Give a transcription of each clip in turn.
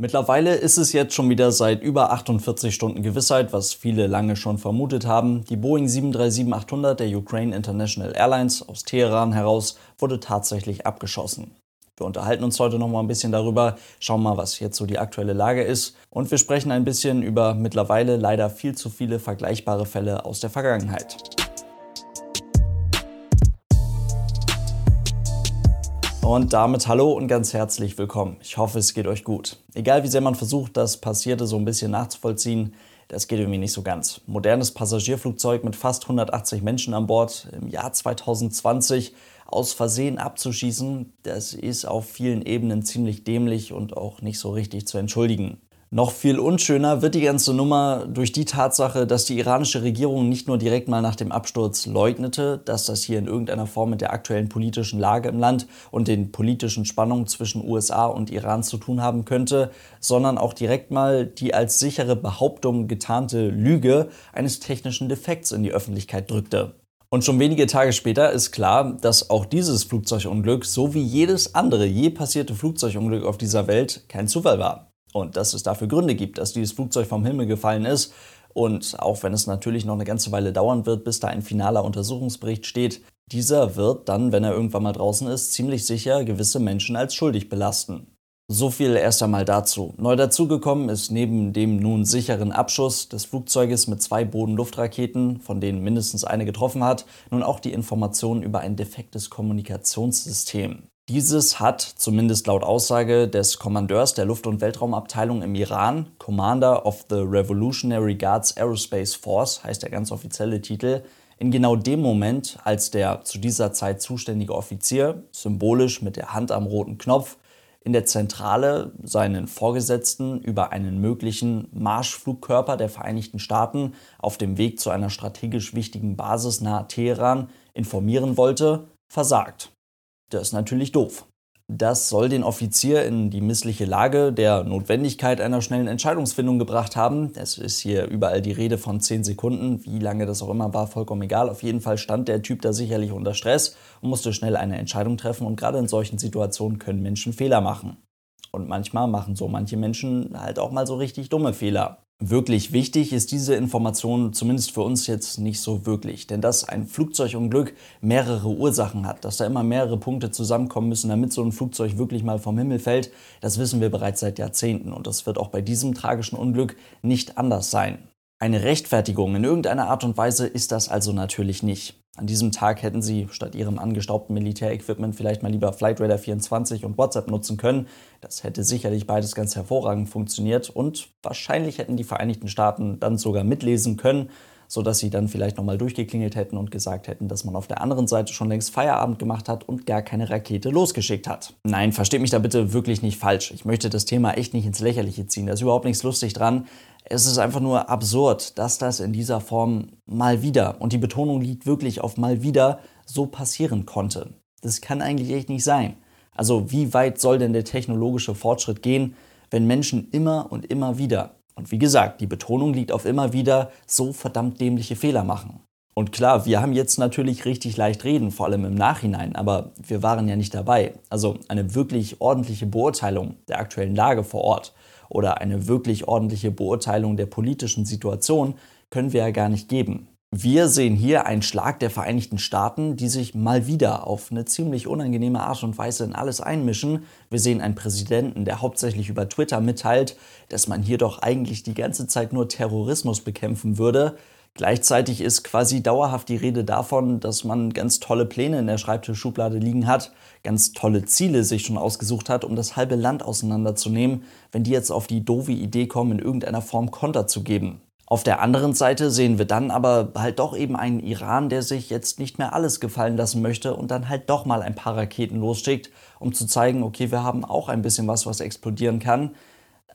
Mittlerweile ist es jetzt schon wieder seit über 48 Stunden Gewissheit, was viele lange schon vermutet haben. Die Boeing 737-800 der Ukraine International Airlines aus Teheran heraus wurde tatsächlich abgeschossen. Wir unterhalten uns heute noch mal ein bisschen darüber, schauen mal, was jetzt so die aktuelle Lage ist und wir sprechen ein bisschen über mittlerweile leider viel zu viele vergleichbare Fälle aus der Vergangenheit. Und damit hallo und ganz herzlich willkommen. Ich hoffe, es geht euch gut. Egal wie sehr man versucht, das Passierte so ein bisschen nachzuvollziehen, das geht irgendwie nicht so ganz. Modernes Passagierflugzeug mit fast 180 Menschen an Bord im Jahr 2020 aus Versehen abzuschießen, das ist auf vielen Ebenen ziemlich dämlich und auch nicht so richtig zu entschuldigen. Noch viel unschöner wird die ganze Nummer durch die Tatsache, dass die iranische Regierung nicht nur direkt mal nach dem Absturz leugnete, dass das hier in irgendeiner Form mit der aktuellen politischen Lage im Land und den politischen Spannungen zwischen USA und Iran zu tun haben könnte, sondern auch direkt mal die als sichere Behauptung getarnte Lüge eines technischen Defekts in die Öffentlichkeit drückte. Und schon wenige Tage später ist klar, dass auch dieses Flugzeugunglück, so wie jedes andere je passierte Flugzeugunglück auf dieser Welt, kein Zufall war und dass es dafür Gründe gibt, dass dieses Flugzeug vom Himmel gefallen ist. Und auch wenn es natürlich noch eine ganze Weile dauern wird, bis da ein finaler Untersuchungsbericht steht, dieser wird dann, wenn er irgendwann mal draußen ist, ziemlich sicher gewisse Menschen als schuldig belasten. So viel erst einmal dazu. Neu dazugekommen ist neben dem nun sicheren Abschuss des Flugzeuges mit zwei Bodenluftraketen, von denen mindestens eine getroffen hat, nun auch die Information über ein defektes Kommunikationssystem. Dieses hat, zumindest laut Aussage des Kommandeurs der Luft- und Weltraumabteilung im Iran, Commander of the Revolutionary Guards Aerospace Force, heißt der ganz offizielle Titel, in genau dem Moment, als der zu dieser Zeit zuständige Offizier, symbolisch mit der Hand am roten Knopf, in der Zentrale seinen Vorgesetzten über einen möglichen Marschflugkörper der Vereinigten Staaten auf dem Weg zu einer strategisch wichtigen Basis nahe Teheran informieren wollte, versagt. Das ist natürlich doof. Das soll den Offizier in die missliche Lage der Notwendigkeit einer schnellen Entscheidungsfindung gebracht haben. Es ist hier überall die Rede von 10 Sekunden. Wie lange das auch immer war, vollkommen egal. Auf jeden Fall stand der Typ da sicherlich unter Stress und musste schnell eine Entscheidung treffen. Und gerade in solchen Situationen können Menschen Fehler machen. Und manchmal machen so manche Menschen halt auch mal so richtig dumme Fehler. Wirklich wichtig ist diese Information zumindest für uns jetzt nicht so wirklich, denn dass ein Flugzeugunglück mehrere Ursachen hat, dass da immer mehrere Punkte zusammenkommen müssen, damit so ein Flugzeug wirklich mal vom Himmel fällt, das wissen wir bereits seit Jahrzehnten und das wird auch bei diesem tragischen Unglück nicht anders sein. Eine Rechtfertigung in irgendeiner Art und Weise ist das also natürlich nicht. An diesem Tag hätten sie statt ihrem angestaubten Militärequipment vielleicht mal lieber Flight Radar 24 und WhatsApp nutzen können. Das hätte sicherlich beides ganz hervorragend funktioniert und wahrscheinlich hätten die Vereinigten Staaten dann sogar mitlesen können, sodass sie dann vielleicht nochmal durchgeklingelt hätten und gesagt hätten, dass man auf der anderen Seite schon längst Feierabend gemacht hat und gar keine Rakete losgeschickt hat. Nein, versteht mich da bitte wirklich nicht falsch. Ich möchte das Thema echt nicht ins Lächerliche ziehen. Da ist überhaupt nichts lustig dran. Es ist einfach nur absurd, dass das in dieser Form mal wieder, und die Betonung liegt wirklich auf mal wieder, so passieren konnte. Das kann eigentlich echt nicht sein. Also wie weit soll denn der technologische Fortschritt gehen, wenn Menschen immer und immer wieder, und wie gesagt, die Betonung liegt auf immer wieder, so verdammt dämliche Fehler machen. Und klar, wir haben jetzt natürlich richtig leicht reden, vor allem im Nachhinein, aber wir waren ja nicht dabei. Also eine wirklich ordentliche Beurteilung der aktuellen Lage vor Ort oder eine wirklich ordentliche Beurteilung der politischen Situation können wir ja gar nicht geben. Wir sehen hier einen Schlag der Vereinigten Staaten, die sich mal wieder auf eine ziemlich unangenehme Art und Weise in alles einmischen. Wir sehen einen Präsidenten, der hauptsächlich über Twitter mitteilt, dass man hier doch eigentlich die ganze Zeit nur Terrorismus bekämpfen würde. Gleichzeitig ist quasi dauerhaft die Rede davon, dass man ganz tolle Pläne in der Schreibtischschublade liegen hat, ganz tolle Ziele sich schon ausgesucht hat, um das halbe Land auseinanderzunehmen, wenn die jetzt auf die doofe Idee kommen, in irgendeiner Form Konter zu geben. Auf der anderen Seite sehen wir dann aber halt doch eben einen Iran, der sich jetzt nicht mehr alles gefallen lassen möchte und dann halt doch mal ein paar Raketen losschickt, um zu zeigen, okay, wir haben auch ein bisschen was, was explodieren kann.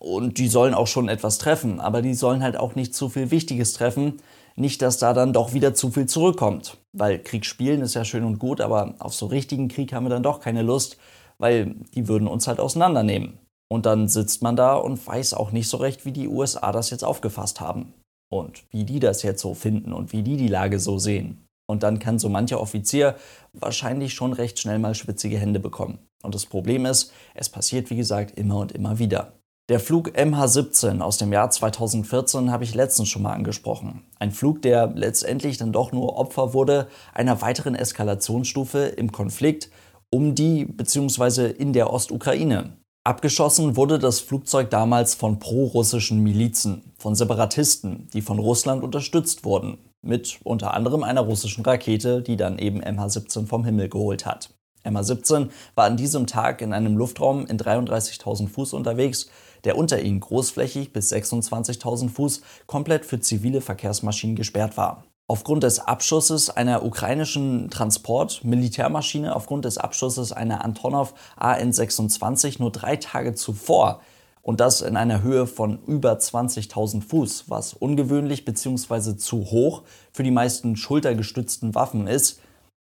Und die sollen auch schon etwas treffen, aber die sollen halt auch nicht zu viel Wichtiges treffen, nicht, dass da dann doch wieder zu viel zurückkommt. Weil Krieg spielen ist ja schön und gut, aber auf so richtigen Krieg haben wir dann doch keine Lust, weil die würden uns halt auseinandernehmen. Und dann sitzt man da und weiß auch nicht so recht, wie die USA das jetzt aufgefasst haben. Und wie die das jetzt so finden und wie die die Lage so sehen. Und dann kann so mancher Offizier wahrscheinlich schon recht schnell mal schwitzige Hände bekommen. Und das Problem ist, es passiert wie gesagt immer und immer wieder. Der Flug MH17 aus dem Jahr 2014 habe ich letztens schon mal angesprochen. Ein Flug, der letztendlich dann doch nur Opfer wurde einer weiteren Eskalationsstufe im Konflikt um die bzw. in der Ostukraine. Abgeschossen wurde das Flugzeug damals von prorussischen Milizen, von Separatisten, die von Russland unterstützt wurden, mit unter anderem einer russischen Rakete, die dann eben MH17 vom Himmel geholt hat. MH17 war an diesem Tag in einem Luftraum in 33.000 Fuß unterwegs, der unter ihnen großflächig bis 26.000 Fuß komplett für zivile Verkehrsmaschinen gesperrt war. Aufgrund des Abschusses einer ukrainischen Transport-Militärmaschine, aufgrund des Abschusses einer Antonov AN-26 nur drei Tage zuvor und das in einer Höhe von über 20.000 Fuß, was ungewöhnlich bzw. zu hoch für die meisten schultergestützten Waffen ist,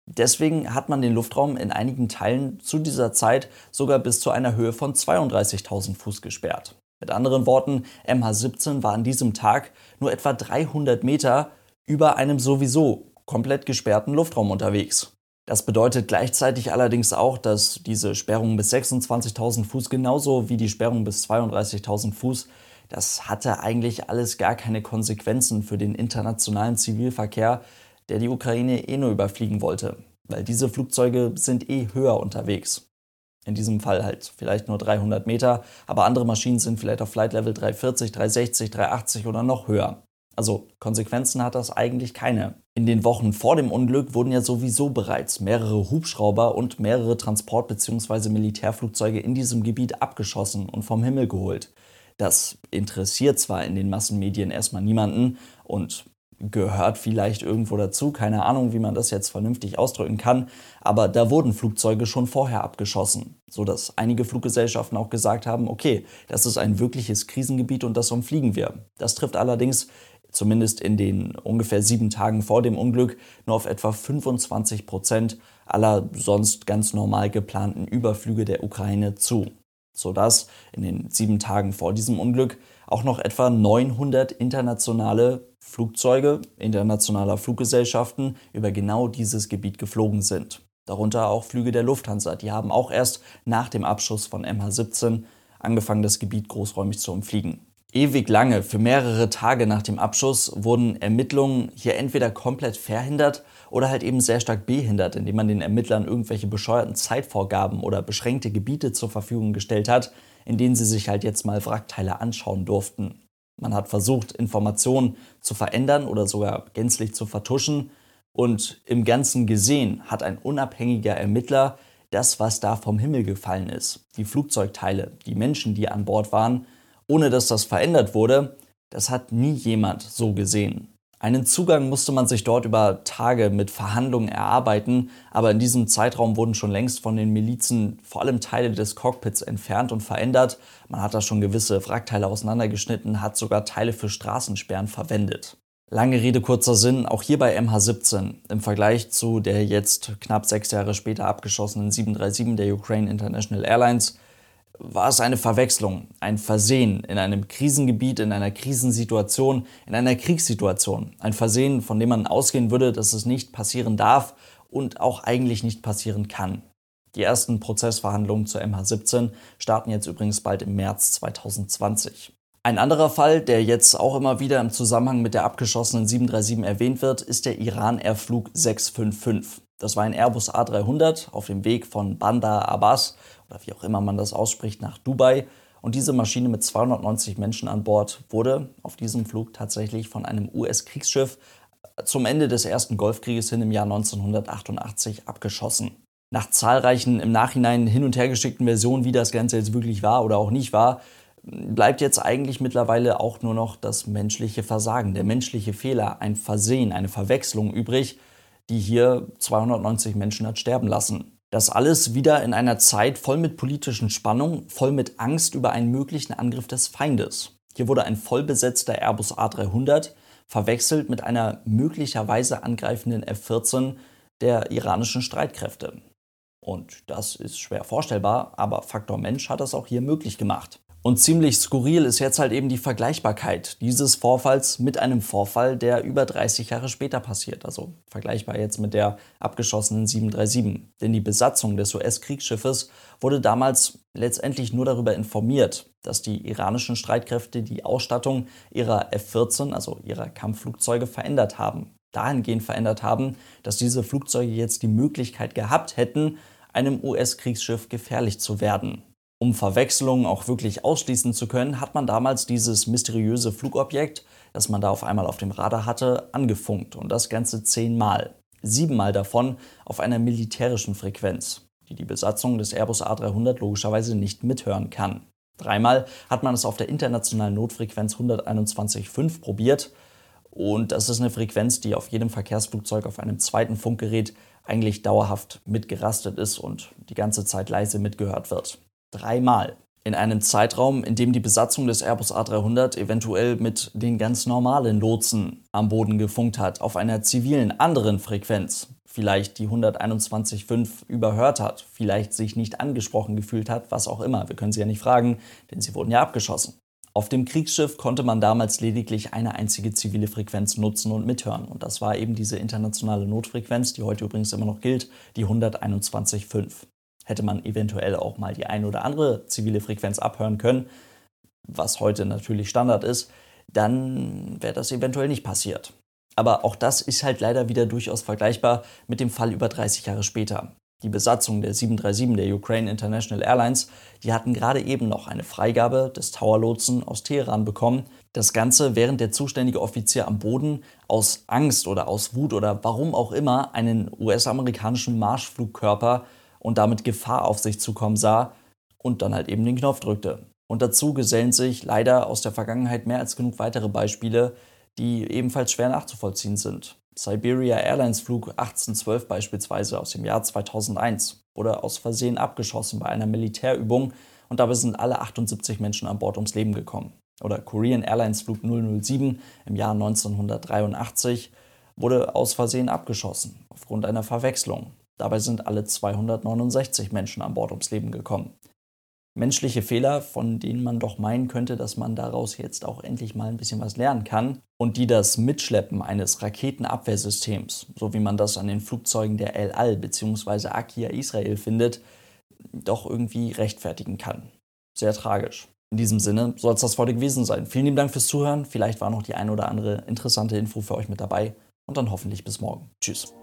Deswegen hat man den Luftraum in einigen Teilen zu dieser Zeit sogar bis zu einer Höhe von 32.000 Fuß gesperrt. Mit anderen Worten, MH17 war an diesem Tag nur etwa 300 Meter über einem sowieso komplett gesperrten Luftraum unterwegs. Das bedeutet gleichzeitig allerdings auch, dass diese Sperrung bis 26.000 Fuß genauso wie die Sperrung bis 32.000 Fuß, das hatte eigentlich alles gar keine Konsequenzen für den internationalen Zivilverkehr, der die Ukraine eh nur überfliegen wollte, weil diese Flugzeuge sind eh höher unterwegs. In diesem Fall halt vielleicht nur 300 Meter, aber andere Maschinen sind vielleicht auf Flight Level 340, 360, 380 oder noch höher. Also Konsequenzen hat das eigentlich keine. In den Wochen vor dem Unglück wurden ja sowieso bereits mehrere Hubschrauber und mehrere Transport- bzw. Militärflugzeuge in diesem Gebiet abgeschossen und vom Himmel geholt. Das interessiert zwar in den Massenmedien erstmal niemanden und gehört vielleicht irgendwo dazu. Keine Ahnung, wie man das jetzt vernünftig ausdrücken kann. Aber da wurden Flugzeuge schon vorher abgeschossen, sodass einige Fluggesellschaften auch gesagt haben, okay, das ist ein wirkliches Krisengebiet und das umfliegen wir. Das trifft allerdings zumindest in den ungefähr sieben Tagen vor dem Unglück nur auf etwa 25 Prozent aller sonst ganz normal geplanten Überflüge der Ukraine zu, sodass in den sieben Tagen vor diesem Unglück auch noch etwa 900 internationale Flugzeuge internationaler Fluggesellschaften über genau dieses Gebiet geflogen sind. Darunter auch Flüge der Lufthansa. Die haben auch erst nach dem Abschuss von MH17 angefangen, das Gebiet großräumig zu umfliegen. Ewig lange, für mehrere Tage nach dem Abschuss, wurden Ermittlungen hier entweder komplett verhindert oder halt eben sehr stark behindert, indem man den Ermittlern irgendwelche bescheuerten Zeitvorgaben oder beschränkte Gebiete zur Verfügung gestellt hat, in denen sie sich halt jetzt mal Wrackteile anschauen durften. Man hat versucht, Informationen zu verändern oder sogar gänzlich zu vertuschen. Und im Ganzen gesehen hat ein unabhängiger Ermittler das, was da vom Himmel gefallen ist, die Flugzeugteile, die Menschen, die an Bord waren, ohne dass das verändert wurde, das hat nie jemand so gesehen. Einen Zugang musste man sich dort über Tage mit Verhandlungen erarbeiten, aber in diesem Zeitraum wurden schon längst von den Milizen vor allem Teile des Cockpits entfernt und verändert. Man hat da schon gewisse Wrackteile auseinandergeschnitten, hat sogar Teile für Straßensperren verwendet. Lange Rede, kurzer Sinn, auch hier bei MH17 im Vergleich zu der jetzt knapp sechs Jahre später abgeschossenen 737 der Ukraine International Airlines war es eine Verwechslung, ein Versehen in einem Krisengebiet, in einer Krisensituation, in einer Kriegssituation. Ein Versehen, von dem man ausgehen würde, dass es nicht passieren darf und auch eigentlich nicht passieren kann. Die ersten Prozessverhandlungen zur MH17 starten jetzt übrigens bald im März 2020. Ein anderer Fall, der jetzt auch immer wieder im Zusammenhang mit der abgeschossenen 737 erwähnt wird, ist der Iran Airflug 655. Das war ein Airbus A300 auf dem Weg von Bandar Abbas oder wie auch immer man das ausspricht nach Dubai. Und diese Maschine mit 290 Menschen an Bord wurde auf diesem Flug tatsächlich von einem US-Kriegsschiff zum Ende des ersten Golfkrieges hin im Jahr 1988 abgeschossen. Nach zahlreichen im Nachhinein hin und her geschickten Versionen, wie das Ganze jetzt wirklich war oder auch nicht war, bleibt jetzt eigentlich mittlerweile auch nur noch das menschliche Versagen, der menschliche Fehler, ein Versehen, eine Verwechslung übrig, die hier 290 Menschen hat sterben lassen. Das alles wieder in einer Zeit voll mit politischen Spannungen, voll mit Angst über einen möglichen Angriff des Feindes. Hier wurde ein vollbesetzter Airbus A300 verwechselt mit einer möglicherweise angreifenden F-14 der iranischen Streitkräfte. Und das ist schwer vorstellbar, aber Faktor Mensch hat das auch hier möglich gemacht. Und ziemlich skurril ist jetzt halt eben die Vergleichbarkeit dieses Vorfalls mit einem Vorfall, der über 30 Jahre später passiert. Also vergleichbar jetzt mit der abgeschossenen 737. Denn die Besatzung des US-Kriegsschiffes wurde damals letztendlich nur darüber informiert, dass die iranischen Streitkräfte die Ausstattung ihrer F-14, also ihrer Kampfflugzeuge, verändert haben. Dahingehend verändert haben, dass diese Flugzeuge jetzt die Möglichkeit gehabt hätten, einem US-Kriegsschiff gefährlich zu werden. Um Verwechslungen auch wirklich ausschließen zu können, hat man damals dieses mysteriöse Flugobjekt, das man da auf einmal auf dem Radar hatte, angefunkt und das Ganze zehnmal. Siebenmal davon auf einer militärischen Frequenz, die die Besatzung des Airbus A300 logischerweise nicht mithören kann. Dreimal hat man es auf der internationalen Notfrequenz 121.5 probiert und das ist eine Frequenz, die auf jedem Verkehrsflugzeug auf einem zweiten Funkgerät eigentlich dauerhaft mitgerastet ist und die ganze Zeit leise mitgehört wird. Dreimal. In einem Zeitraum, in dem die Besatzung des Airbus A300 eventuell mit den ganz normalen Lotsen am Boden gefunkt hat, auf einer zivilen anderen Frequenz, vielleicht die 121.5 überhört hat, vielleicht sich nicht angesprochen gefühlt hat, was auch immer. Wir können sie ja nicht fragen, denn sie wurden ja abgeschossen. Auf dem Kriegsschiff konnte man damals lediglich eine einzige zivile Frequenz nutzen und mithören. Und das war eben diese internationale Notfrequenz, die heute übrigens immer noch gilt, die 121.5 hätte man eventuell auch mal die ein oder andere zivile Frequenz abhören können, was heute natürlich Standard ist, dann wäre das eventuell nicht passiert. Aber auch das ist halt leider wieder durchaus vergleichbar mit dem Fall über 30 Jahre später. Die Besatzung der 737 der Ukraine International Airlines, die hatten gerade eben noch eine Freigabe des Tower-Lotsen aus Teheran bekommen. Das Ganze, während der zuständige Offizier am Boden aus Angst oder aus Wut oder warum auch immer einen US-amerikanischen Marschflugkörper und damit Gefahr auf sich zukommen sah und dann halt eben den Knopf drückte. Und dazu gesellen sich leider aus der Vergangenheit mehr als genug weitere Beispiele, die ebenfalls schwer nachzuvollziehen sind. Siberia Airlines Flug 1812 beispielsweise aus dem Jahr 2001 wurde aus Versehen abgeschossen bei einer Militärübung und dabei sind alle 78 Menschen an Bord ums Leben gekommen. Oder Korean Airlines Flug 007 im Jahr 1983 wurde aus Versehen abgeschossen aufgrund einer Verwechslung. Dabei sind alle 269 Menschen an Bord ums Leben gekommen. Menschliche Fehler, von denen man doch meinen könnte, dass man daraus jetzt auch endlich mal ein bisschen was lernen kann und die das Mitschleppen eines Raketenabwehrsystems, so wie man das an den Flugzeugen der El Al bzw. Akia Israel findet, doch irgendwie rechtfertigen kann. Sehr tragisch. In diesem Sinne soll es das heute gewesen sein. Vielen lieben Dank fürs Zuhören. Vielleicht war noch die ein oder andere interessante Info für euch mit dabei und dann hoffentlich bis morgen. Tschüss.